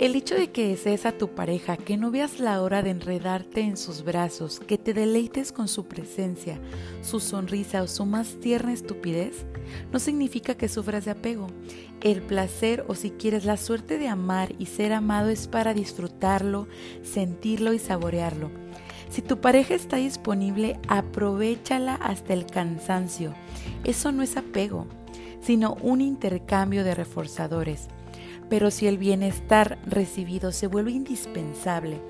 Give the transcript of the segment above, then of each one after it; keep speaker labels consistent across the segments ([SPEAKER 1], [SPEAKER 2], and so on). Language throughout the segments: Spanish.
[SPEAKER 1] El hecho de que desees a tu pareja, que no veas la hora de enredarte en sus brazos, que te deleites con su presencia, su sonrisa o su más tierna estupidez, no significa que sufras de apego. El placer o si quieres la suerte de amar y ser amado es para disfrutarlo, sentirlo y saborearlo. Si tu pareja está disponible, aprovechala hasta el cansancio. Eso no es apego, sino un intercambio de reforzadores pero si el bienestar recibido se vuelve indispensable,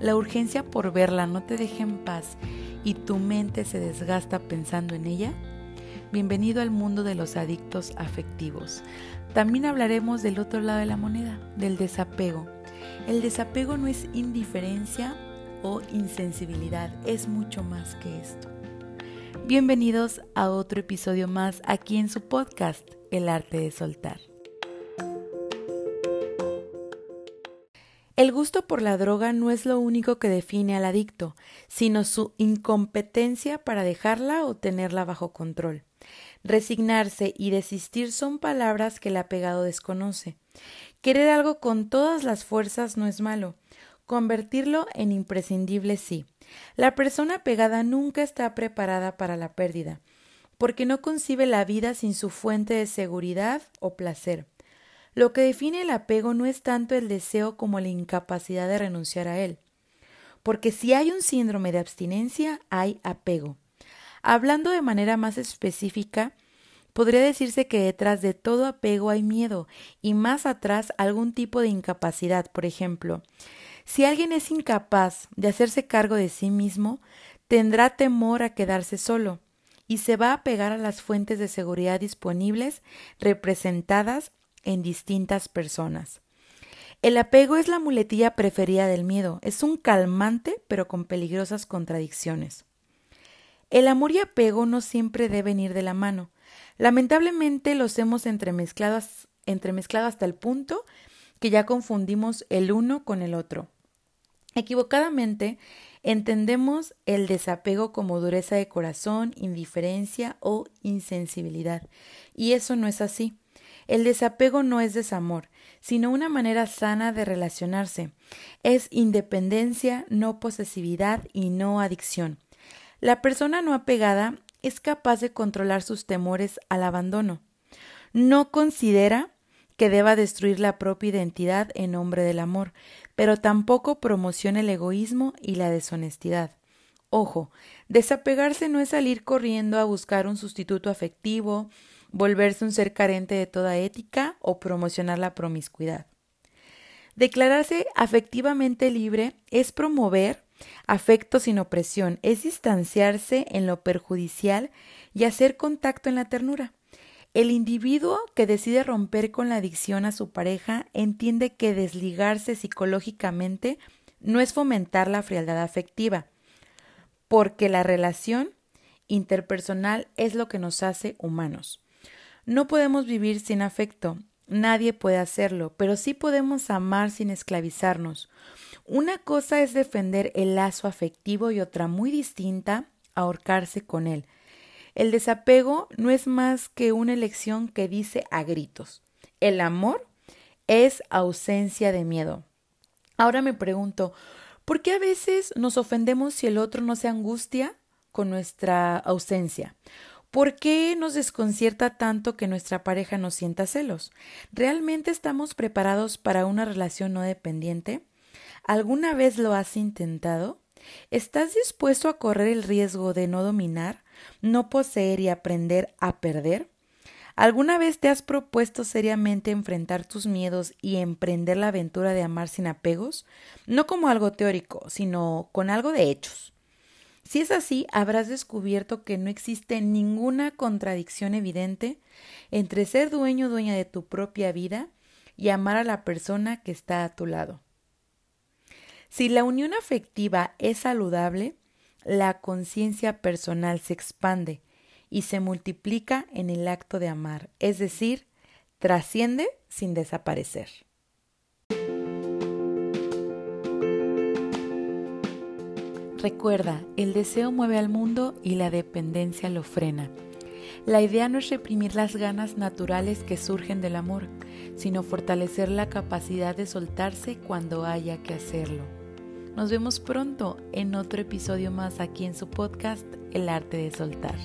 [SPEAKER 1] la urgencia por verla no te deja en paz y tu mente se desgasta pensando en ella, bienvenido al mundo de los adictos afectivos. También hablaremos del otro lado de la moneda, del desapego. El desapego no es indiferencia o insensibilidad, es mucho más que esto. Bienvenidos a otro episodio más aquí en su podcast, El arte de soltar. El gusto por la droga no es lo único que define al adicto, sino su incompetencia para dejarla o tenerla bajo control. Resignarse y desistir son palabras que el apegado desconoce. Querer algo con todas las fuerzas no es malo. Convertirlo en imprescindible sí. La persona apegada nunca está preparada para la pérdida, porque no concibe la vida sin su fuente de seguridad o placer. Lo que define el apego no es tanto el deseo como la incapacidad de renunciar a él. Porque si hay un síndrome de abstinencia, hay apego. Hablando de manera más específica, podría decirse que detrás de todo apego hay miedo y más atrás algún tipo de incapacidad. Por ejemplo, si alguien es incapaz de hacerse cargo de sí mismo, tendrá temor a quedarse solo y se va a apegar a las fuentes de seguridad disponibles representadas en distintas personas. El apego es la muletilla preferida del miedo, es un calmante pero con peligrosas contradicciones. El amor y apego no siempre deben ir de la mano. Lamentablemente los hemos entremezclado, hasta el punto que ya confundimos el uno con el otro. Equivocadamente, entendemos el desapego como dureza de corazón, indiferencia o insensibilidad, y eso no es así. El desapego no es desamor, sino una manera sana de relacionarse. Es independencia, no posesividad y no adicción. La persona no apegada es capaz de controlar sus temores al abandono. No considera que deba destruir la propia identidad en nombre del amor, pero tampoco promociona el egoísmo y la deshonestidad. Ojo, desapegarse no es salir corriendo a buscar un sustituto afectivo, volverse un ser carente de toda ética o promocionar la promiscuidad. Declararse afectivamente libre es promover afecto sin opresión, es distanciarse en lo perjudicial y hacer contacto en la ternura. El individuo que decide romper con la adicción a su pareja entiende que desligarse psicológicamente no es fomentar la frialdad afectiva, porque la relación interpersonal es lo que nos hace humanos. No podemos vivir sin afecto, nadie puede hacerlo, pero sí podemos amar sin esclavizarnos. Una cosa es defender el lazo afectivo y otra muy distinta, ahorcarse con él. El desapego no es más que una elección que dice a gritos. El amor es ausencia de miedo. Ahora me pregunto, ¿por qué a veces nos ofendemos si el otro no se angustia con nuestra ausencia? ¿Por qué nos desconcierta tanto que nuestra pareja nos sienta celos? ¿Realmente estamos preparados para una relación no dependiente? ¿Alguna vez lo has intentado? ¿Estás dispuesto a correr el riesgo de no dominar, no poseer y aprender a perder? ¿Alguna vez te has propuesto seriamente enfrentar tus miedos y emprender la aventura de amar sin apegos? No como algo teórico, sino con algo de hechos. Si es así, habrás descubierto que no existe ninguna contradicción evidente entre ser dueño o dueña de tu propia vida y amar a la persona que está a tu lado. Si la unión afectiva es saludable, la conciencia personal se expande y se multiplica en el acto de amar, es decir, trasciende sin desaparecer. Recuerda, el deseo mueve al mundo y la dependencia lo frena. La idea no es reprimir las ganas naturales que surgen del amor, sino fortalecer la capacidad de soltarse cuando haya que hacerlo. Nos vemos pronto en otro episodio más aquí en su podcast El arte de soltar.